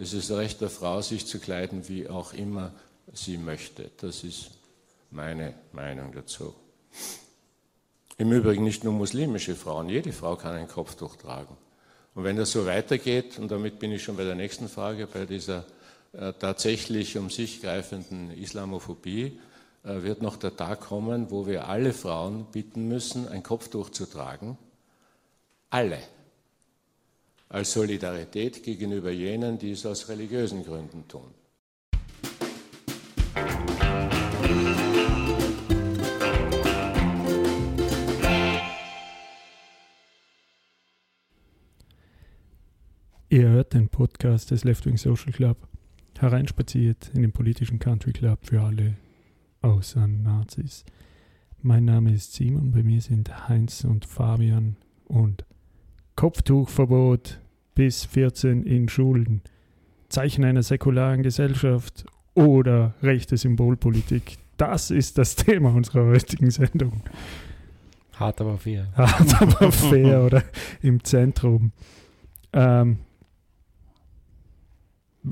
Es ist Recht der Frau, sich zu kleiden, wie auch immer sie möchte. Das ist meine Meinung dazu. Im Übrigen nicht nur muslimische Frauen, jede Frau kann ein Kopftuch tragen. Und wenn das so weitergeht, und damit bin ich schon bei der nächsten Frage, bei dieser äh, tatsächlich um sich greifenden Islamophobie, äh, wird noch der Tag kommen, wo wir alle Frauen bitten müssen, ein Kopftuch zu tragen. Alle. Als Solidarität gegenüber jenen, die es aus religiösen Gründen tun. Ihr hört den Podcast des Left Wing Social Club, hereinspaziert in den politischen Country Club für alle außer Nazis. Mein Name ist Simon, bei mir sind Heinz und Fabian und Kopftuchverbot bis 14 in Schulen, Zeichen einer säkularen Gesellschaft oder rechte Symbolpolitik. Das ist das Thema unserer heutigen Sendung. Hart aber fair. Hart aber fair oder im Zentrum. Ähm,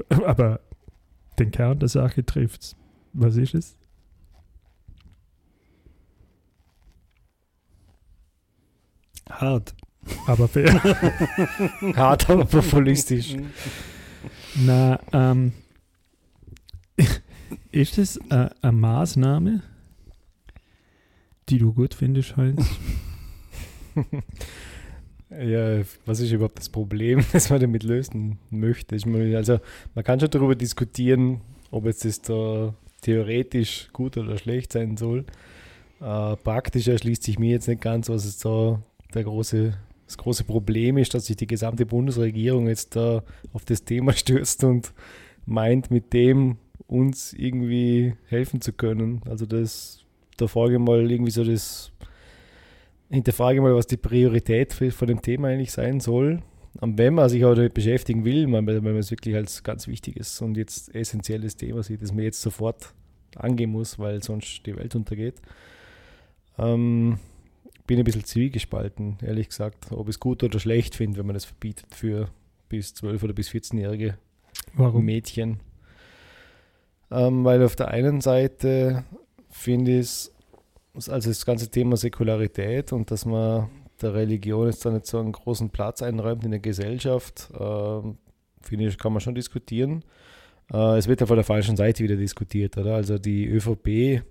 aber den Kern der Sache trifft Was ist es? Hart. Aber fair. Hart, aber populistisch. Na, ähm, ist es äh, eine Maßnahme, die du gut findest, Heinz? Ja, was ist überhaupt das Problem, das man damit lösen möchte? Also man kann schon darüber diskutieren, ob jetzt das da theoretisch gut oder schlecht sein soll. Äh, praktisch erschließt sich mir jetzt nicht ganz, was es da der große, das große Problem ist, dass sich die gesamte Bundesregierung jetzt da auf das Thema stürzt und meint, mit dem uns irgendwie helfen zu können. Also das, da frage mal irgendwie so das hinterfrage mal, was die Priorität von dem Thema eigentlich sein soll. Und wenn man sich aber damit beschäftigen will, wenn man es wirklich als ganz wichtiges und jetzt essentielles Thema sieht, das man jetzt sofort angehen muss, weil sonst die Welt untergeht, ähm, bin ein bisschen zwiegespalten, ehrlich gesagt, ob ich es gut oder schlecht finde, wenn man das verbietet für bis 12- oder bis 14-jährige Mädchen. Ähm, weil auf der einen Seite finde ich es also das ganze Thema Säkularität und dass man der Religion jetzt da nicht so einen großen Platz einräumt in der Gesellschaft, äh, finde ich, kann man schon diskutieren. Äh, es wird ja von der falschen Seite wieder diskutiert, oder? Also die ÖVP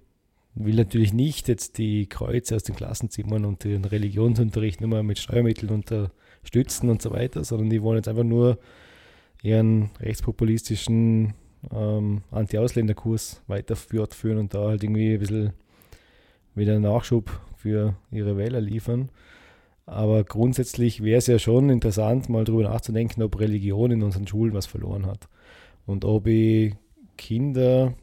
will natürlich nicht jetzt die Kreuze aus den Klassenzimmern und den Religionsunterricht nur mal mit Steuermitteln unterstützen und so weiter, sondern die wollen jetzt einfach nur ihren rechtspopulistischen ähm, Anti-Ausländer-Kurs weiterführen und da halt irgendwie ein bisschen wieder Nachschub für ihre Wähler liefern. Aber grundsätzlich wäre es ja schon interessant, mal darüber nachzudenken, ob Religion in unseren Schulen was verloren hat. Und ob ich Kinder,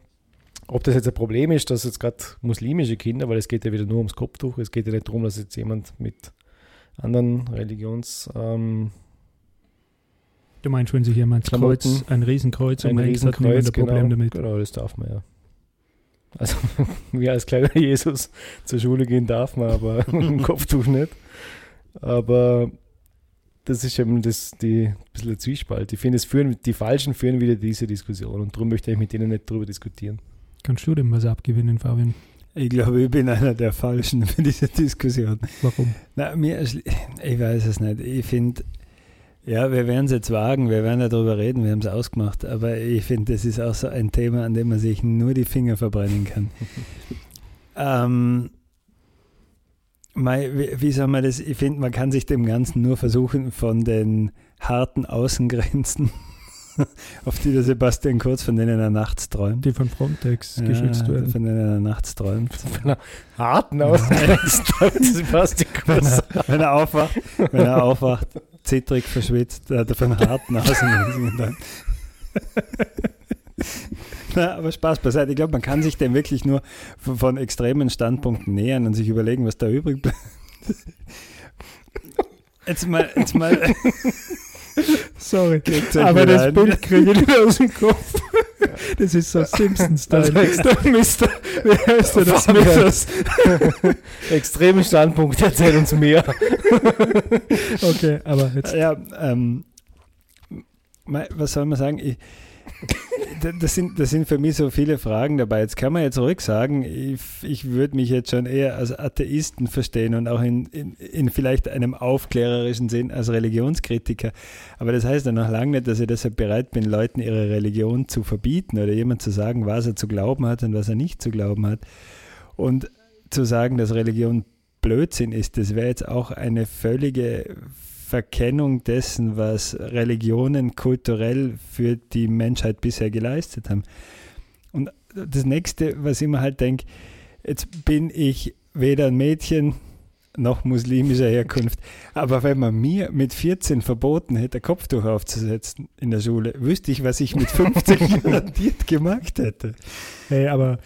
ob das jetzt ein Problem ist, dass jetzt gerade muslimische Kinder, weil es geht ja wieder nur ums Kopftuch, es geht ja nicht darum, dass jetzt jemand mit anderen Religions... Ähm, du meinst, wenn sich jemand Kreuz, ein Riesenkreuz ein Riesenkreuz, hat, genau, Problem damit? Genau, das darf man ja. Also wie als kleiner Jesus zur Schule gehen darf man, aber im Kopftuch nicht. Aber das ist eben das, die ein bisschen der Zwiespalt. Ich finde, es führen, die Falschen führen wieder diese Diskussion und darum möchte ich mit denen nicht drüber diskutieren. Kannst du dem was abgewinnen, Fabian? Ich glaube, ich bin einer der Falschen für diese Diskussion. Warum? Na, mir, ich weiß es nicht. Ich finde, ja, wir werden es jetzt wagen, wir werden ja darüber reden, wir haben es ausgemacht, aber ich finde, das ist auch so ein Thema, an dem man sich nur die Finger verbrennen kann. ähm, wie, wie soll man das? Ich finde, man kann sich dem Ganzen nur versuchen, von den harten Außengrenzen, auf die der Sebastian Kurz, von denen er nachts träumt. Die von Frontex ja, geschützt werden. Von denen er nachts träumt. Von einer harten träumt Sebastian Kurz. Wenn er, wenn er aufwacht, wenn er aufwacht zittrig verschwitzt, äh, auf einem harten Außenlösungen Na, aber Spaß beiseite. Ich glaube, man kann sich dem wirklich nur von, von, extremen Standpunkten nähern und sich überlegen, was da übrig bleibt. Jetzt mal, jetzt mal. Sorry, aber das rein. Bild kriege ich nicht aus dem Kopf. Das ist so Simpsons-Style. Also, Mister, wie heißt der das? Mitters? Extreme Standpunkt, erzähl uns mehr. okay, aber jetzt. Ja, ähm, was soll man sagen? Ich, das, sind, das sind für mich so viele Fragen dabei. Jetzt kann man jetzt zurück sagen, ich, ich würde mich jetzt schon eher als Atheisten verstehen und auch in, in, in, vielleicht einem aufklärerischen Sinn als Religionskritiker. Aber das heißt ja noch lange nicht, dass ich deshalb bereit bin, Leuten ihre Religion zu verbieten oder jemand zu sagen, was er zu glauben hat und was er nicht zu glauben hat. Und zu sagen, dass Religion Blödsinn ist, das wäre jetzt auch eine völlige Verkennung dessen, was Religionen kulturell für die Menschheit bisher geleistet haben. Und das nächste, was ich mir halt denke, jetzt bin ich weder ein Mädchen noch muslimischer Herkunft. Aber wenn man mir mit 14 verboten hätte, Kopftuch aufzusetzen in der Schule, wüsste ich, was ich mit 50 garantiert gemacht hätte. Hey, aber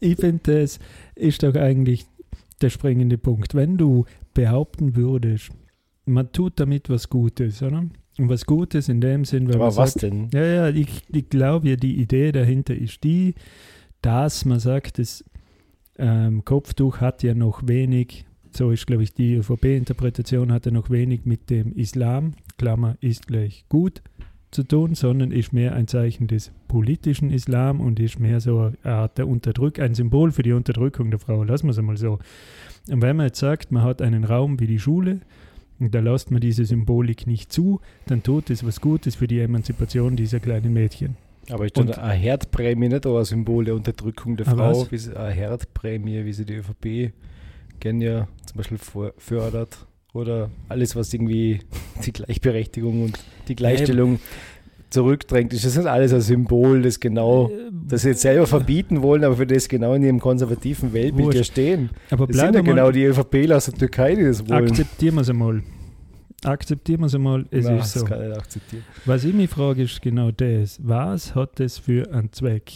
ich finde, das ist doch eigentlich der springende Punkt. Wenn du behaupten würdest, man tut damit was Gutes, oder? Und was Gutes in dem Sinn, weil Aber was sagt, denn? Ja, ja, ich, ich glaube ja, die Idee dahinter ist die, dass man sagt, das ähm, Kopftuch hat ja noch wenig, so ist glaube ich die ÖVP-Interpretation, hat ja noch wenig mit dem Islam, Klammer ist gleich gut, zu tun, sondern ist mehr ein Zeichen des politischen Islam und ist mehr so eine Art der Unterdrück, ein Symbol für die Unterdrückung der Frau, lassen wir es einmal so. Und wenn man jetzt sagt, man hat einen Raum wie die Schule, und da lässt man diese Symbolik nicht zu, dann tut es was Gutes für die Emanzipation dieser kleinen Mädchen. Aber ist dann eine Herdprämie nicht auch ein Symbol der Unterdrückung der Frau? Wie sie, eine Herdprämie, wie sie die ÖVP gerne ja zum Beispiel fördert? Oder alles, was irgendwie die Gleichberechtigung und die Gleichstellung zurückdrängt, ist das nicht alles ein Symbol, das genau, äh, das sie jetzt selber verbieten wollen, aber für das genau in ihrem konservativen Weltbild ja stehen. Aber das sind ja genau die ÖVP aus der Türkei, die das wollen. Akzeptieren wir es einmal. Akzeptieren wir es einmal, es Nein, ist so. Was ich mich frage, ist genau das. Was hat das für einen Zweck?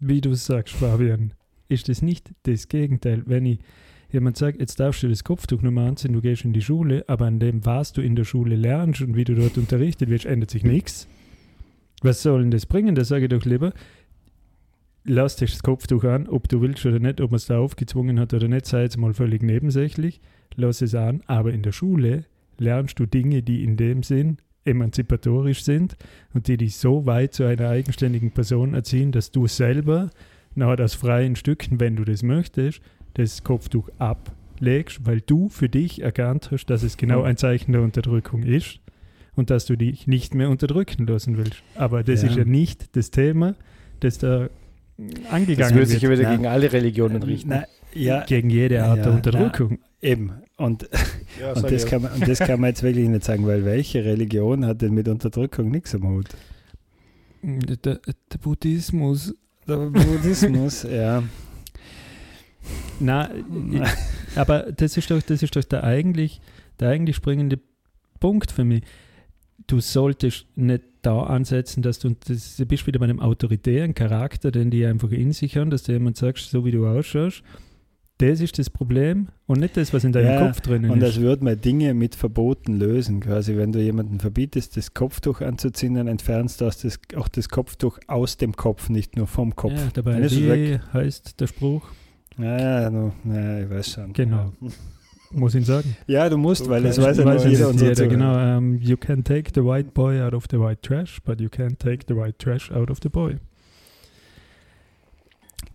Wie du sagst, Fabian, ist das nicht das Gegenteil? Wenn ich jemand sagt, jetzt darfst du das Kopftuch nur mal anziehen, du gehst in die Schule, aber an dem, was du in der Schule lernst und wie du dort unterrichtet wirst, ändert sich nichts. Was soll denn das bringen? Da sage ich doch lieber, lass dich das Kopftuch an, ob du willst oder nicht, ob man es da aufgezwungen hat oder nicht, sei jetzt mal völlig nebensächlich. Lass es an, aber in der Schule lernst du Dinge, die in dem Sinn emanzipatorisch sind und die dich so weit zu einer eigenständigen Person erziehen, dass du selber, na, aus freien Stücken, wenn du das möchtest, das Kopftuch ablegst, weil du für dich erkannt hast, dass es genau ein Zeichen der Unterdrückung ist und dass du dich nicht mehr unterdrücken lassen willst. Aber das ja. ist ja nicht das Thema, das da angegangen wird. Das würde sich ja wieder gegen alle Religionen richten. Na, ja, gegen jede Art ja, der Unterdrückung. Na, eben. Und, ja, und, das kann man, und das kann man jetzt wirklich nicht sagen, weil welche Religion hat denn mit Unterdrückung nichts am Hut? Der, der, Buddhismus. Der Buddhismus, ja. Na, aber das ist doch, das ist doch der eigentlich, der eigentlich springende Punkt für mich du solltest nicht da ansetzen, dass du, das, du bist wieder bei einem autoritären Charakter, den die einfach in sich haben, dass du jemand sagst, so wie du ausschaust, das ist das Problem und nicht das, was in deinem ja, Kopf drin ist. Und das würde man Dinge mit Verboten lösen. Quasi, wenn du jemanden verbietest, das Kopftuch anzuziehen, dann entfernst du das, auch das Kopftuch aus dem Kopf, nicht nur vom Kopf. Ja, dabei wie heißt der Spruch? Ja, ja, no, ja, ich weiß schon. Genau. Ja. Muss ich sagen. Ja, du musst, weil das weiß ja weiß jeder und so. Genau, um, ähm, you can take the white boy out of the white trash, but you can't take the white trash out of the boy.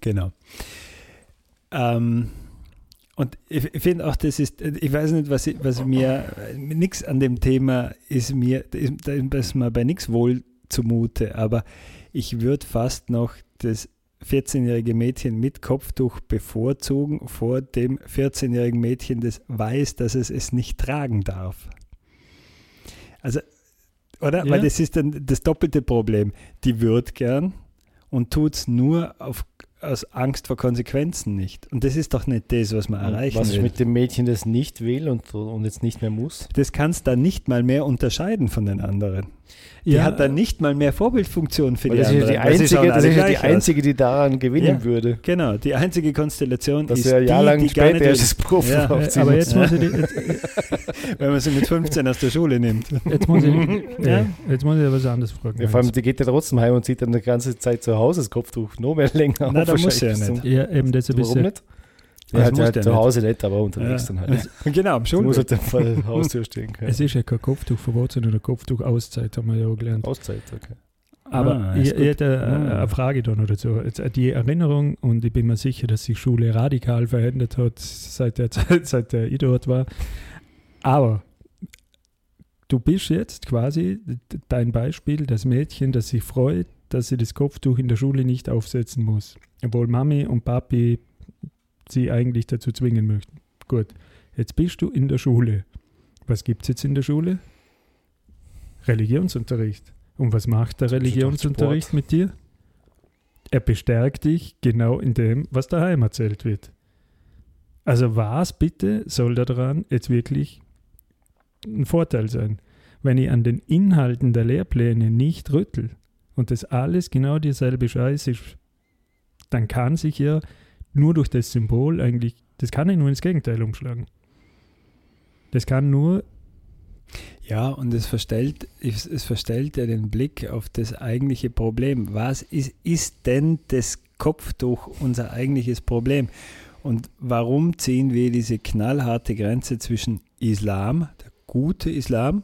Genau. Ähm, und ich, ich finde auch, das ist, ich weiß nicht, was, was mir, nichts an dem Thema ist mir, ist, ist mir bei nichts wohl zumute, aber ich würde fast noch das 14-jährige Mädchen mit Kopftuch bevorzugen vor dem 14-jährigen Mädchen, das weiß, dass es es nicht tragen darf. Also, oder? Ja. Weil das ist dann das doppelte Problem. Die wird gern und tut es nur auf aus Angst vor Konsequenzen nicht. Und das ist doch nicht das, was man und erreichen was will. Was mit dem Mädchen, das nicht will und, und jetzt nicht mehr muss? Das kannst du dann nicht mal mehr unterscheiden von den anderen. Die ja, hat dann nicht mal mehr Vorbildfunktion für die das anderen. Ist die einzige, das ist ja die einzige, die daran gewinnen ja, würde. Genau, die einzige Konstellation das ist ja Jahr die, die später erst das Profi ja, Aber jetzt muss ich die, jetzt, Wenn man sie mit 15 aus der Schule nimmt. Jetzt muss ich, ja. jetzt muss ich was anderes fragen. Ja, vor allem, die geht ja trotzdem heim und zieht dann die ganze Zeit zu Hause das Kopftuch noch mehr länger Nein, da muss ja nicht. Ja, eben deshalb Warum nicht? Ja, Das halt, muss halt zu nicht. Hause nicht, aber unterwegs dann halt. genau, am Schulweg. halt vor der Haustür stehen können. Es ist ja kein Kopftuchverbot, sondern eine Kopftuchauszeit, haben wir ja auch gelernt. Auszeit, okay. Aber Ah, ich, ich hätte Ah. eine Frage da noch dazu. Äh, die Erinnerung, und ich bin mir sicher, dass sich Schule radikal verändert hat, seit der Zeit, seit der ich dort war. Aber du bist jetzt quasi dein Beispiel, das Mädchen, das sich freut, dass sie das Kopftuch in der Schule nicht aufsetzen muss. Obwohl Mami und Papi sie eigentlich dazu zwingen möchten. Gut, jetzt bist du in der Schule. Was gibt es jetzt in der Schule? Religionsunterricht. Und was macht der Religionsunterricht mit dir? Er bestärkt dich genau in dem, was daheim erzählt wird. Also was bitte soll daran jetzt wirklich ein Vorteil sein? Wenn ich an den Inhalten der Lehrpläne nicht rüttel und das alles genau dieselbe Scheiße ist, dann kann sich ja nur durch das Symbol eigentlich, das kann ja nur ins Gegenteil umschlagen. Das kann nur, Ja, und es verstellt, es, es verstellt ja den Blick auf das eigentliche Problem. Was ist, ist denn das Kopftuch unser eigentliches Problem? Und warum ziehen wir diese knallharte Grenze zwischen Islam, der gute Islam,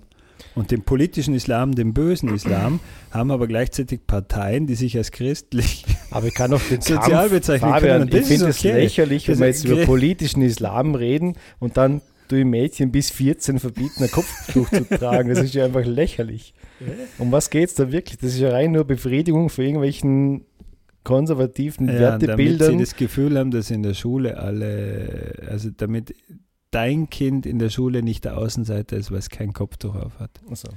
und dem politischen Islam, dem bösen Islam, haben aber gleichzeitig Parteien, die sich als christlich Aber ich kann auch den Sozial Kampf, bezeichnen Fabian, können, ich finde es okay. lächerlich, wenn wir jetzt über okay. politischen Islam reden und dann du Mädchen bis 14 verbieten, ein Kopftuch zu tragen. Das ist ja einfach lächerlich. Um was geht es da wirklich? Das ist ja rein nur Befriedigung für irgendwelchen konservativen Ja, damit sie Wertebildern. das Gefühl haben, dass in der Schule alle, also damit dein Kind in der Schule nicht der Außenseiter ist, weil es kein Kopftuch auf hat. Also.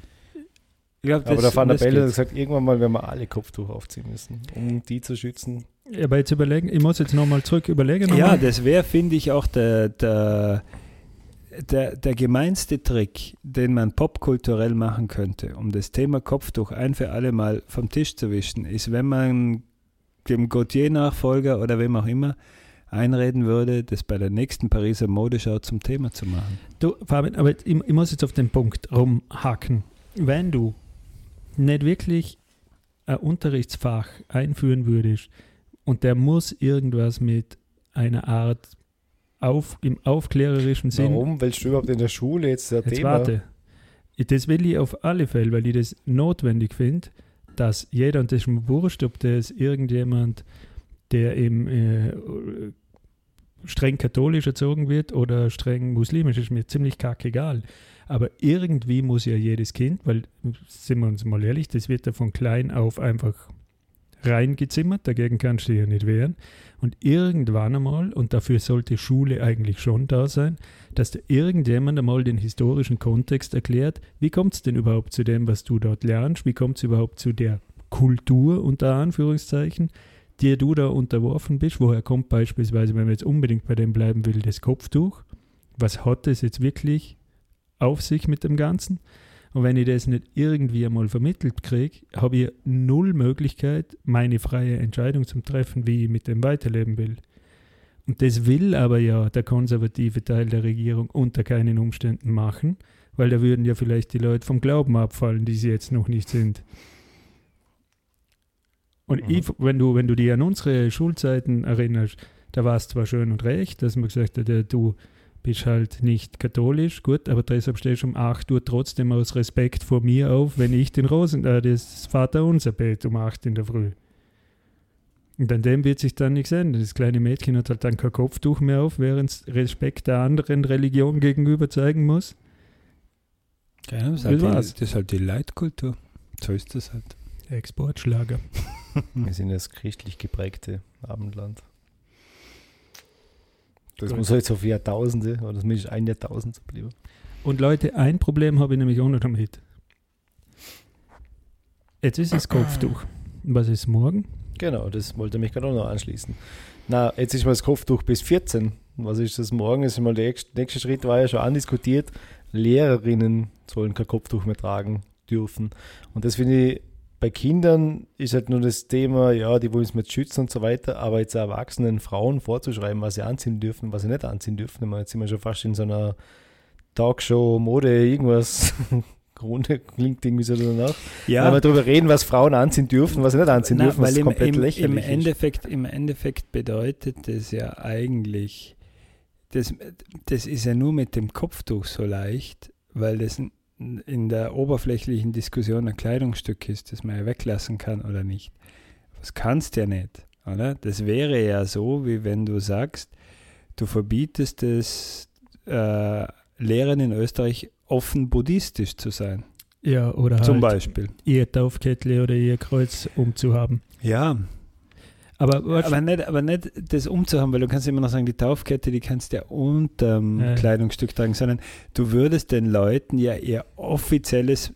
Ich glaub, Aber der Van der das Belle hat gesagt, irgendwann mal werden wir alle Kopftuch aufziehen müssen, um die zu schützen. aber jetzt überlegen, ich muss jetzt nochmal zurück überlegen. noch Ja, mal. das wäre, finde ich, auch der, der, der, der gemeinste Trick, den man popkulturell machen könnte, um das Thema Kopftuch ein für alle Mal vom Tisch zu wischen, ist, wenn man dem Gautier-Nachfolger oder wem auch immer einreden würde, das bei der nächsten Pariser Modeschau zum Thema zu machen. Du, Fabian, aber ich, ich muss jetzt auf den Punkt rumhaken. Wenn du nicht wirklich ein Unterrichtsfach einführen würdest und der muss irgendwas mit einer Art auf, im aufklärerischen Sinn. Warum? Willst du überhaupt in der Schule jetzt der Jetzt Thema? warte. Das will ich auf alle Fälle, weil ich das notwendig finde, dass jeder, und das ist mir wurscht, ob das irgendjemand, der im äh, streng katholisch erzogen wird oder streng muslimisch, ist mir ziemlich kackegal. Aber irgendwie muss ja jedes Kind, weil, sind wir uns mal ehrlich, das wird ja von klein auf einfach reingezimmert, dagegen kannst du ja nicht wehren. Und irgendwann einmal, und dafür sollte Schule eigentlich schon da sein, dass dir irgendjemand einmal den historischen Kontext erklärt, wie kommt es denn überhaupt zu dem, was du dort lernst, wie kommt es überhaupt zu der Kultur unter Anführungszeichen, der du da unterworfen bist, woher kommt beispielsweise, wenn man jetzt unbedingt bei dem bleiben will, das Kopftuch, was hat es jetzt wirklich auf sich mit dem Ganzen? Und wenn ich das nicht irgendwie einmal vermittelt kriege, habe ich null Möglichkeit, meine freie Entscheidung zu treffen, wie ich mit dem weiterleben will. Und das will aber ja der konservative Teil der Regierung unter keinen Umständen machen, weil da würden ja vielleicht die Leute vom Glauben abfallen, die sie jetzt noch nicht sind. Und Mhm. ich, wenn, du, wenn du dich an unsere Schulzeiten erinnerst, da war es zwar schön und recht, dass man gesagt hat, du bist halt nicht katholisch, gut, aber deshalb stehst du um 8 Uhr trotzdem aus Respekt vor mir auf, wenn ich den Rosen, äh, das Vaterunser bete um 8 in der Früh. Und an dem wird sich dann nichts ändern. Das kleine Mädchen hat halt dann kein Kopftuch mehr auf, während es Respekt der anderen Religion gegenüber zeigen muss. Ja, das, ist Das halt die, das ist halt die Leitkultur. So ist das halt. Exportschlager. Wir sind das christlich geprägte Abendland. Das Gut. muss jetzt auf Jahrtausende oder zumindest ein Jahrtausend so bleiben. Und Leute, ein Problem habe ich nämlich auch noch damit. Jetzt ist es Kopftuch. Was ist morgen? Genau, das wollte mich gerade auch noch anschließen. Na, jetzt ist mal das Kopftuch bis 14. Was ist das morgen? Das ist mal der nächste nächste Schritt, war ja schon andiskutiert. Lehrerinnen sollen kein Kopftuch mehr tragen dürfen. Und das finde ich, bei Kindern ist halt nur das Thema, ja, die wollen es mit schützen und so weiter, aber jetzt erwachsenen Frauen vorzuschreiben, was sie anziehen dürfen, was sie nicht anziehen dürfen. Ich meine, jetzt sind wir schon fast in so einer Talkshow, Mode, irgendwas. Runde klingt irgendwie so danach. Ja, Wenn wir darüber reden, was Frauen anziehen dürfen, was sie nicht anziehen Na, dürfen, was weil im, komplett im, lächerlich im ist. Endeffekt, im Endeffekt bedeutet das ja eigentlich, das, das ist ja nur mit dem Kopftuch so leicht, weil das in der oberflächlichen Diskussion ein Kleidungsstück ist, das man ja weglassen kann oder nicht. Das kannst du ja nicht, oder? Das wäre ja so, wie wenn du sagst, du verbietest es, äh, Lehrern in Österreich offen buddhistisch zu sein. Ja, oder Zum halt Beispiel. ihr Taufkettle oder ihr Kreuz umzuhaben. Ja, Aber, aber nicht, aber nicht das umzuhaben, weil du kannst immer noch sagen, die Taufkette, die kannst du ja unterm Ja. Kleidungsstück tragen, sondern du würdest den Leuten ja ihr offizielles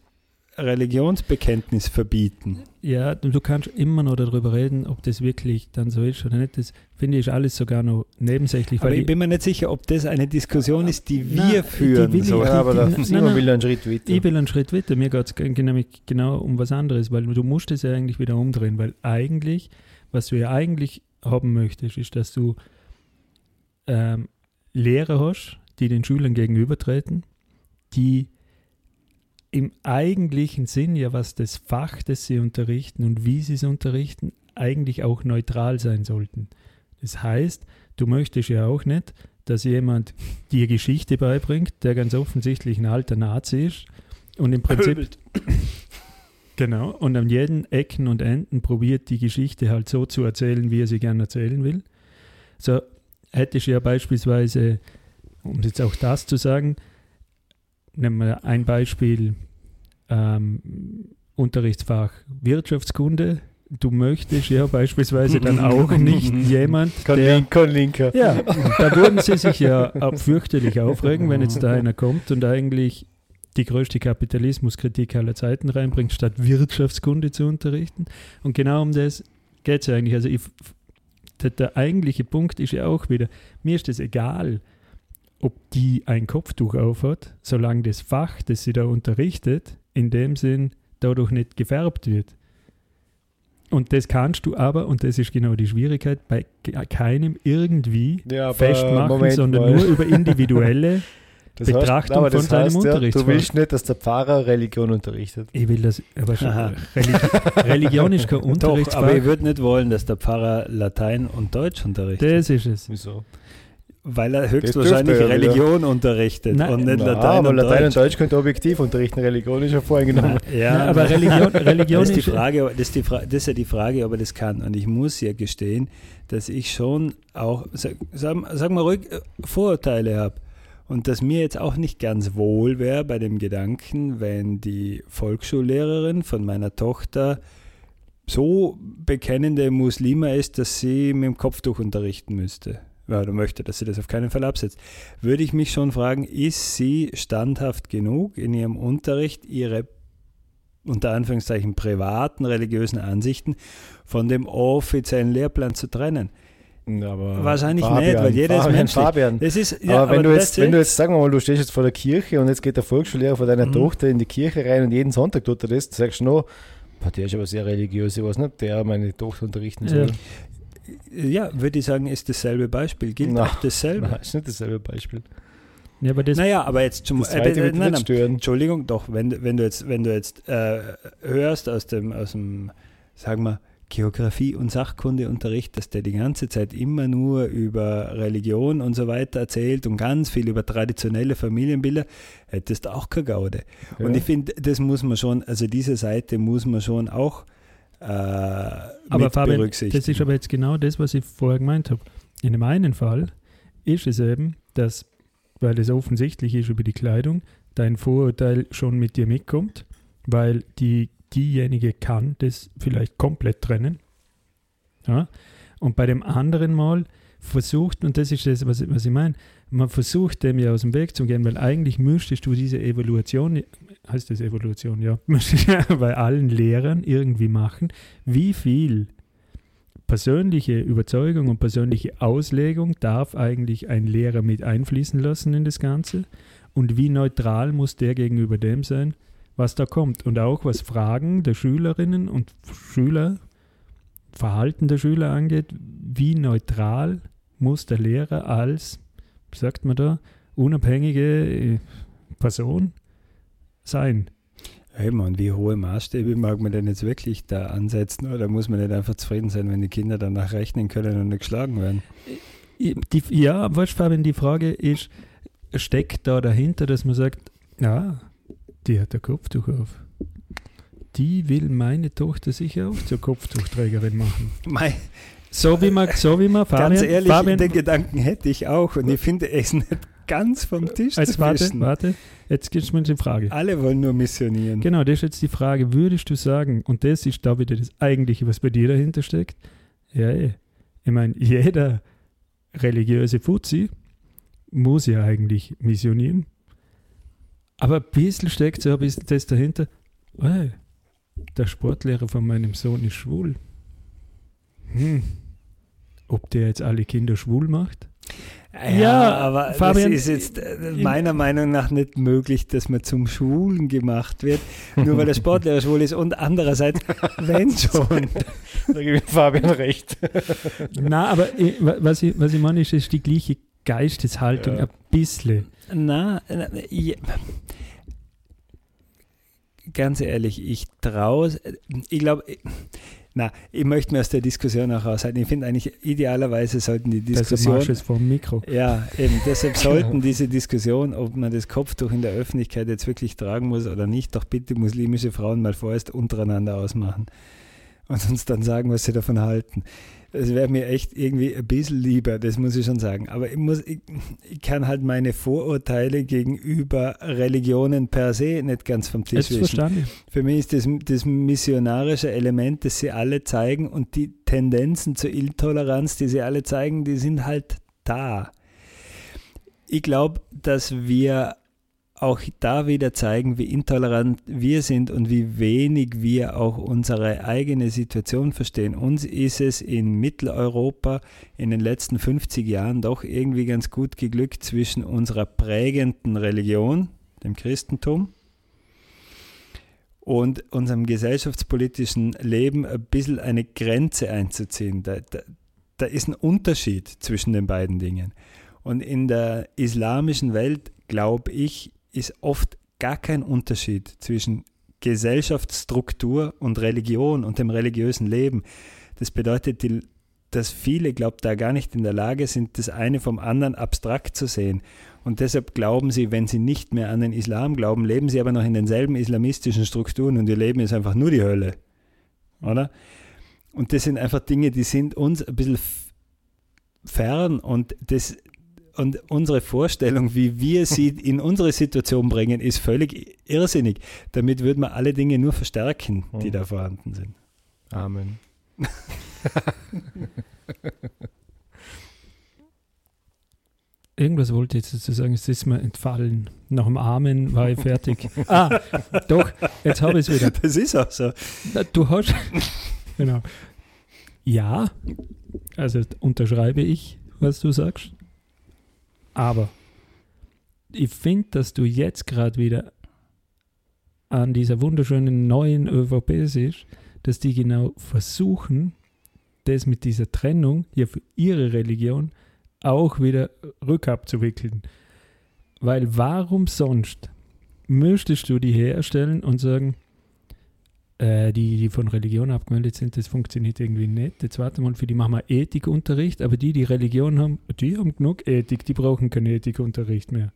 Religionsbekenntnis verbieten. ja, du du kannst immer noch darüber reden, ob das wirklich dann so ist oder nicht. Das finde ich alles sogar noch nebensächlich. Aber weil ich ich, bin mir nicht sicher, ob das eine Diskussion ist, die Nein, wir die führen will ich- sollen. Ja, aber der Nein, Simon nein. will einen Schritt weiter. ich will einen Schritt weiter. Mir geht es nämlich genau um was anderes, weil du musst es ja eigentlich wieder umdrehen, weil eigentlich, was du ja eigentlich haben möchtest, ist, dass du ähm, Lehrer hast, die den Schülern gegenübertreten, die im eigentlichen Sinn ja, was das Fach, das sie unterrichten und wie sie es unterrichten, eigentlich auch neutral sein sollten. Das heißt, du möchtest ja auch nicht, dass jemand dir Geschichte beibringt, der ganz offensichtlich ein alter Nazi ist und im Prinzip genau und an jeden Ecken und Enden probiert die Geschichte halt so zu erzählen, wie er sie gerne erzählen will. So hättest du ja beispielsweise, um jetzt auch das zu sagen, nehmen wir ein Beispiel ähm, Unterrichtsfach Wirtschaftskunde. Du möchtest ja beispielsweise dann auch nicht jemand, der kein Linker. ja, da würden sie sich ja auch fürchterlich aufregen, wenn jetzt da einer kommt und eigentlich die größte Kapitalismuskritik aller Zeiten reinbringt, statt Wirtschaftskunde zu unterrichten. Und genau um das geht es ja eigentlich. Also ich, der, der eigentliche Punkt ist ja auch wieder, mir ist es egal, ob die ein Kopftuch aufhat, solange das Fach, das sie da unterrichtet, in dem Sinn dadurch nicht gefärbt wird. Und das kannst du aber, und das ist genau die Schwierigkeit, bei ke- keinem irgendwie Ja, festmachen, Moment sondern mal. nur über individuelle. Das Betrachtung aber von das seinem heißt ja, Unterrichtsfach. Du willst nicht, dass der Pfarrer Religion unterrichtet. Ich will das, aber schon. Religi Religion ist kein Doch, Unterrichtsfach. aber ich würde nicht wollen, dass der Pfarrer Latein und Deutsch unterrichtet. das ist es. Wieso? weil er höchstwahrscheinlich er ja wieder. Religion unterrichtet Nein. und nicht Na, Latein aber und Latein Deutsch. und Deutsch könnte objektiv unterrichten, Religion ist ja voreingenommen. Ja, Nein, aber Religion, Religion das ist, die Frage, das, ist die Fra das ist ja die Frage, ob er das kann. Und ich muss ja gestehen, dass ich schon auch, sag, sag, sag mal ruhig, äh, Vorurteile habe. Und dass mir jetzt auch nicht ganz wohl wäre bei dem Gedanken, wenn die Volksschullehrerin von meiner Tochter so bekennende Muslima ist, dass sie mit dem Kopftuch unterrichten müsste. Oder möchte, dass sie das auf keinen Fall absetzt. Würde ich mich schon fragen, ist sie standhaft genug in ihrem Unterricht, ihre unter Anführungszeichen privaten religiösen Ansichten von dem offiziellen Lehrplan zu trennen. Aber Wahrscheinlich nicht, weil jeder ist Fabian, menschlich. Fabian. Das ist, aber, wenn, du das jetzt, wenn du jetzt, sagen wir mal, du stehst jetzt vor der Kirche und jetzt geht der Volksschullehrer von deiner Mhm. Tochter in die Kirche rein und jeden Sonntag tut er das, du sagst du noch, "Boah, der ist aber sehr religiös, ich weiß nicht, der meine Tochter unterrichten soll. ja, würde ich sagen, ist dasselbe Beispiel. Gilt Na, auch dasselbe. Nein, ist nicht dasselbe Beispiel. ja, aber das, Naja, aber jetzt zum Das äh, wird nein, nicht nein, stören. Entschuldigung, doch, wenn, du- wenn du jetzt, wenn du jetzt äh, hörst aus dem, aus dem, sagen wir, Geografie- und Sachkundeunterricht, dass der die ganze Zeit immer nur über Religion und so weiter erzählt und ganz viel über traditionelle Familienbilder, hättest du auch keine Gaude. Und Ja. ich finde, das muss man schon, also diese Seite muss man schon auch äh, aber Fabian, berücksichtigen. das ist aber jetzt genau das, was ich vorher gemeint habe. In dem einen Fall ist es eben, dass, weil es offensichtlich ist über die Kleidung, dein Vorurteil schon mit dir mitkommt, weil die, diejenige kann das vielleicht komplett trennen. Ja? Und bei dem anderen Mal versucht, und das ist das, was, ich- was ich meine, man versucht dem ja aus dem Weg zu gehen, weil eigentlich müsstest du diese Evaluation, heißt das du ja bei allen Lehrern irgendwie machen, wie viel persönliche Überzeugung und persönliche Auslegung darf eigentlich ein Lehrer mit einfließen lassen in das Ganze und wie neutral muss der gegenüber dem sein, was da kommt und auch was Fragen der Schülerinnen und Schüler, Verhalten der Schüler angeht, wie neutral muss der Lehrer als, wie sagt man da, unabhängige äh, Person sein. Eben, und wie hohe Maßstäbe mag man denn jetzt wirklich da ansetzen? Oder muss man nicht einfach zufrieden sein, wenn die Kinder danach rechnen können und nicht geschlagen werden? die, ja, weißt du, Fabian, die Frage ist, steckt da dahinter, dass man sagt, ja, die hat ein Kopftuch auf. Die will meine Tochter sicher auch zur Kopftuchträgerin machen. Mei, So wie man, so wie man Fabian, ganz ehrlich, Fabian, den Gedanken hätte ich auch und ich finde es nicht ganz vom Tisch Jetzt zu warte, wischen. warte, jetzt geht es mir die Frage. Alle wollen nur missionieren. Genau, das ist jetzt die Frage, würdest du sagen, und das ist da wieder das Eigentliche, was bei dir dahinter steckt? Ja, eh. Ich meine, jeder religiöse Fuzzi muss ja eigentlich missionieren. Aber ein bisschen steckt so ein bisschen das dahinter. Hey, der Sportlehrer von meinem Sohn ist schwul. Hm. Ob der jetzt alle Kinder schwul macht? Ja, Ja, aber Fabian, das ist jetzt äh, meiner Meinung nach nicht möglich, dass man zum Schwulen gemacht wird, nur weil der Sportlehrer schwul ist. Und andererseits, wenn schon. Da gebe ich Fabian recht. Na, aber ich, wa- was, ich, was ich meine, ist, ist die gleiche Geisteshaltung, Ja. ein bisschen. Na, na, ja. Ganz ehrlich, ich traue, ich glaube, na, ich möchte mir aus der Diskussion auch raushalten. Ich finde eigentlich, idealerweise sollten die Deshalb Diskussion machst du es vor dem Mikro. Ja, eben. Deshalb sollten diese Diskussion, ob man das Kopftuch in der Öffentlichkeit jetzt wirklich tragen muss oder nicht, doch bitte muslimische Frauen mal vorerst untereinander ausmachen und uns dann sagen, was sie davon halten. Das wäre mir echt irgendwie ein bisschen lieber, das muss ich schon sagen. Aber ich, muss, ich, ich kann halt meine Vorurteile gegenüber Religionen per se nicht ganz vom Tisch wischen. verstanden. Für mich ist das, das missionarische Element, das sie alle zeigen und die Tendenzen zur Intoleranz, die sie alle zeigen, die sind halt da. Ich glaube, dass wir auch da wieder zeigen, wie intolerant wir sind und wie wenig wir auch unsere eigene Situation verstehen. Uns ist es in Mitteleuropa in den letzten 50 Jahren doch irgendwie ganz gut geglückt, zwischen unserer prägenden Religion, dem Christentum, und unserem gesellschaftspolitischen Leben ein bisschen eine Grenze einzuziehen. Da, da, da ist ein Unterschied zwischen den beiden Dingen. Und in der islamischen Welt, glaube ich, ist oft gar kein Unterschied zwischen Gesellschaftsstruktur und Religion und dem religiösen Leben. Das bedeutet, die, dass viele, glaube da gar nicht in der Lage sind, das eine vom anderen abstrakt zu sehen. Und deshalb glauben sie, wenn sie nicht mehr an den Islam glauben, leben sie aber noch in denselben islamistischen Strukturen und ihr Leben ist einfach nur die Hölle. Oder? Und das sind einfach Dinge, die sind uns ein bisschen fern und das und unsere Vorstellung, wie wir sie in unsere Situation bringen, ist völlig irrsinnig. Damit würde man alle Dinge nur verstärken, die Mhm. da vorhanden sind. Amen. Irgendwas wollte ich jetzt sagen, es ist mir entfallen. Nach dem Amen war ich fertig. ah, doch, jetzt habe ich es wieder. Das ist auch so. Na, Du hast. genau. Ja, also unterschreibe ich, was du sagst. Aber ich finde, dass du jetzt gerade wieder an dieser wunderschönen neuen ÖVP siehst, dass die genau versuchen, das mit dieser Trennung hier für ihre Religion auch wieder rückabzuwickeln. Weil warum sonst müsstest du die herstellen und sagen, die, die von Religion abgemeldet sind, das funktioniert irgendwie nicht. Jetzt warte mal, für die machen wir Ethikunterricht, aber die, die Religion haben, die haben genug Ethik, die brauchen keinen Ethikunterricht mehr.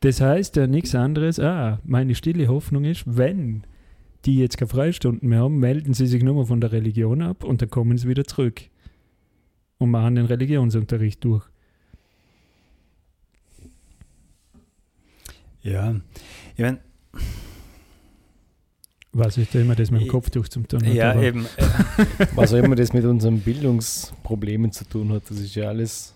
Das heißt ja nichts anderes, ah, meine stille Hoffnung ist, wenn die jetzt keine Freistunden mehr haben, melden sie sich nur mal von der Religion ab und dann kommen sie wieder zurück und machen den Religionsunterricht durch. Ja. Ich mein, Was ist da immer das mit dem Kopftuch zum tun? hat, ja, aber- eben. Äh, Was auch immer das mit unseren Bildungsproblemen zu tun hat, das ist ja alles.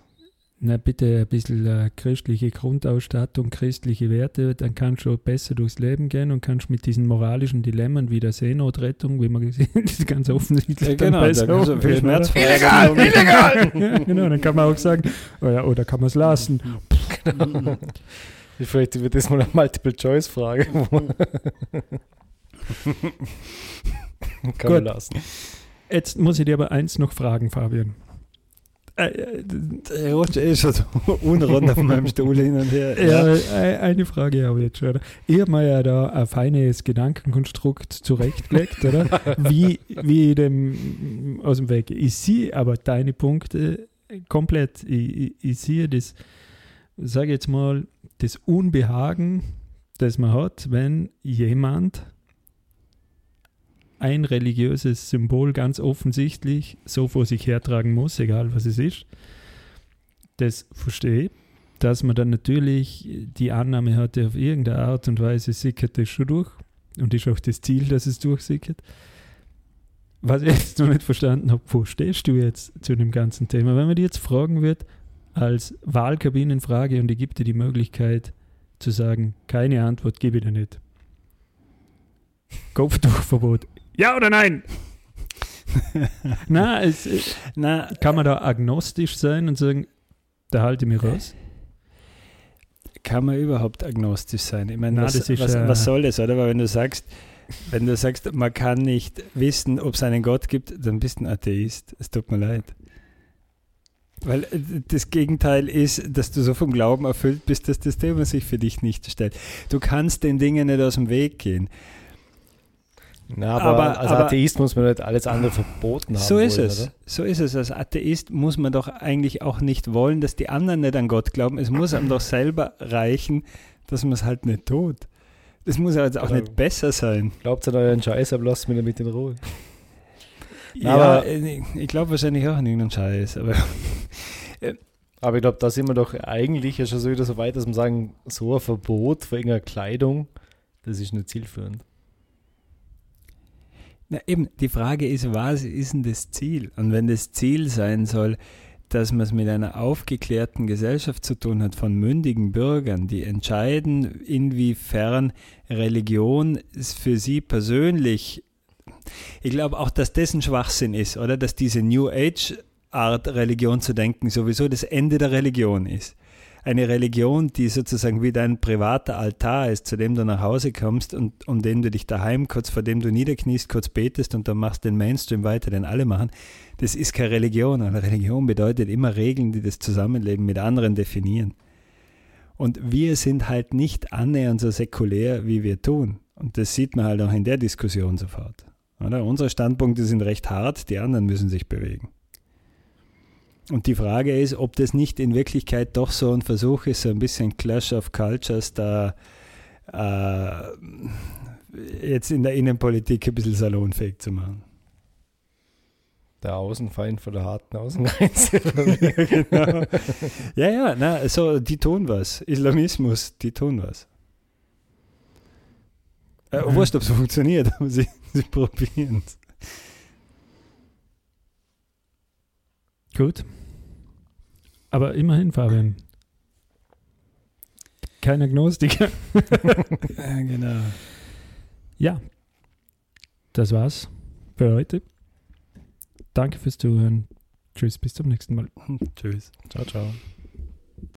Na, bitte ein bisschen äh, christliche Grundausstattung, christliche Werte, dann kannst du besser durchs Leben gehen und kannst mit diesen moralischen Dilemmen wie der Seenotrettung, wie man gesehen hat, das ist ganz offensichtlich ja, dann genau, da besser kannst du viel oder? schmerzfreier illegal, ja, genau, dann kann man auch sagen, oh ja, oder kann man es lassen. Vielleicht wird das mal eine Multiple-Choice-Frage. Kann Gut. man lassen. Jetzt muss ich dir aber eins noch fragen, Fabian. Äh, äh, Ich rutsche eh schon so unrund auf meinem Stuhl hin und her. Ja, äh, eine Frage habe ich jetzt schon. Ich habe mir ja da ein feines Gedankenkonstrukt zurechtgelegt, oder? Wie, wie dem aus dem Weg. Ich sehe aber deine Punkte komplett. Ich, ich, ich sehe das, sage jetzt mal, das Unbehagen, das man hat, wenn jemand ein religiöses Symbol ganz offensichtlich so vor sich hertragen muss, egal was es ist. Das verstehe ich. Dass man dann natürlich die Annahme hatte, auf irgendeine Art und Weise sickert das schon durch und ist auch das Ziel, dass es durchsickert. Was ich jetzt noch nicht verstanden habe, wo stehst du jetzt zu dem ganzen Thema? Wenn man dir jetzt fragen wird, als Wahlkabinenfrage und ich gebe dir die Möglichkeit zu sagen, keine Antwort gebe ich dir nicht. Kopftuchverbot. Ja oder nein? Na, es, Na, kann man da agnostisch sein und sagen, da halte ich mich raus? Kann man überhaupt agnostisch sein? Ich meine, was, ist, was, äh, was soll das, oder? Weil wenn du sagst, wenn du sagst, man kann nicht wissen, ob es einen Gott gibt, dann bist du ein Atheist. Es tut mir leid. Weil äh, das Gegenteil ist, dass du so vom Glauben erfüllt bist, dass das Thema sich für dich nicht stellt. Du kannst den Dingen nicht aus dem Weg gehen. Na, aber, aber als aber, Atheist muss man nicht alles andere verboten haben. So ist wollen, es. Oder? So ist es. Als Atheist muss man doch eigentlich auch nicht wollen, dass die anderen nicht an Gott glauben. Es muss einem doch selber reichen, dass man es halt nicht tut. Das muss ja jetzt auch genau. nicht besser sein. Glaubt ihr an euren Scheiß, aber lasst mich damit in Ruhe. Ja, aber äh, ich glaube wahrscheinlich auch an irgendeinen Scheiß. Aber, aber ich glaube, da sind wir doch eigentlich ja schon so wieder so weit, dass man sagen, so ein Verbot für irgendeine Kleidung, das ist nicht zielführend. Na eben, die Frage ist, was ist denn das Ziel? Und wenn das Ziel sein soll, dass man es mit einer aufgeklärten Gesellschaft zu tun hat von mündigen Bürgern, die entscheiden, inwiefern Religion für sie persönlich, ich glaube auch, dass das ein Schwachsinn ist, oder? Dass diese New Age Art Religion zu denken sowieso das Ende der Religion ist eine Religion, die sozusagen wie dein privater Altar ist, zu dem du nach Hause kommst und um den du dich daheim kurz, vor dem du niederkniest, kurz betest und dann machst den Mainstream weiter, den alle machen, das ist keine Religion. Eine Religion bedeutet immer Regeln, die das Zusammenleben mit anderen definieren. Und wir sind halt nicht annähernd so säkulär, wie wir tun. Und das sieht man halt auch in der Diskussion sofort. Oder? Unsere Standpunkte sind recht hart, die anderen müssen sich bewegen. Und die Frage ist, ob das nicht in Wirklichkeit doch so ein Versuch ist, so ein bisschen Clash of Cultures da äh, jetzt in der Innenpolitik ein bisschen salonfähig zu machen. Der Außenfeind von der harten Außengrenze. genau. Ja, ja, na, also die tun was. Islamismus, die tun was. Äh, mhm. Wurscht, ob es funktioniert, aber sie, sie probieren es. Gut. Aber immerhin, Fabian. Kein Agnostiker. ja, genau. Ja, das war's für heute. Danke fürs Zuhören. Tschüss, bis zum nächsten Mal. Tschüss. Ciao, ciao.